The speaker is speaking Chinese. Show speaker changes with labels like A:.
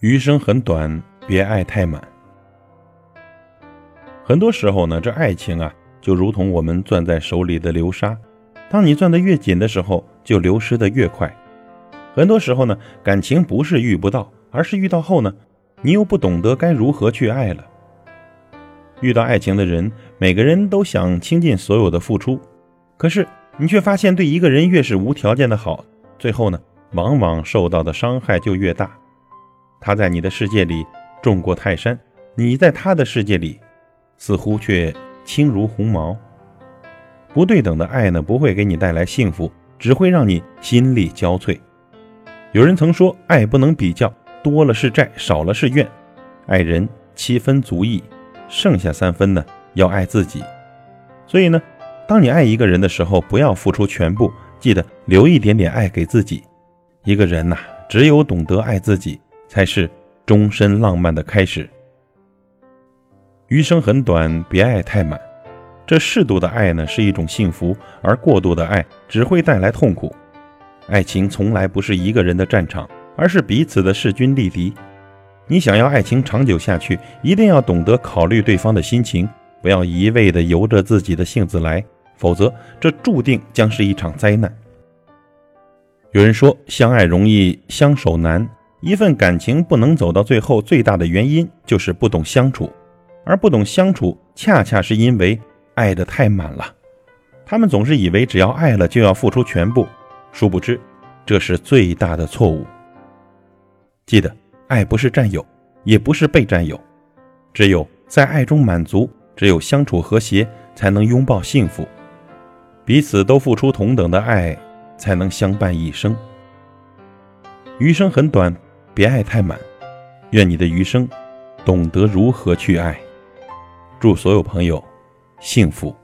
A: 余生很短，别爱太满。很多时候呢，这爱情啊，就如同我们攥在手里的流沙，当你攥得越紧的时候，就流失的越快。很多时候呢，感情不是遇不到，而是遇到后呢，你又不懂得该如何去爱了。遇到爱情的人，每个人都想倾尽所有的付出，可是你却发现，对一个人越是无条件的好，最后呢，往往受到的伤害就越大。他在你的世界里重过泰山，你在他的世界里，似乎却轻如鸿毛。不对等的爱呢，不会给你带来幸福，只会让你心力交瘁。有人曾说，爱不能比较，多了是债，少了是怨。爱人七分足矣，剩下三分呢，要爱自己。所以呢，当你爱一个人的时候，不要付出全部，记得留一点点爱给自己。一个人呐，只有懂得爱自己。才是终身浪漫的开始。余生很短，别爱太满。这适度的爱呢，是一种幸福；而过度的爱只会带来痛苦。爱情从来不是一个人的战场，而是彼此的势均力敌。你想要爱情长久下去，一定要懂得考虑对方的心情，不要一味的由着自己的性子来，否则这注定将是一场灾难。有人说，相爱容易相守难。一份感情不能走到最后，最大的原因就是不懂相处，而不懂相处，恰恰是因为爱的太满了。他们总是以为只要爱了就要付出全部，殊不知这是最大的错误。记得，爱不是占有，也不是被占有，只有在爱中满足，只有相处和谐，才能拥抱幸福。彼此都付出同等的爱，才能相伴一生。余生很短。别爱太满，愿你的余生懂得如何去爱。祝所有朋友幸福。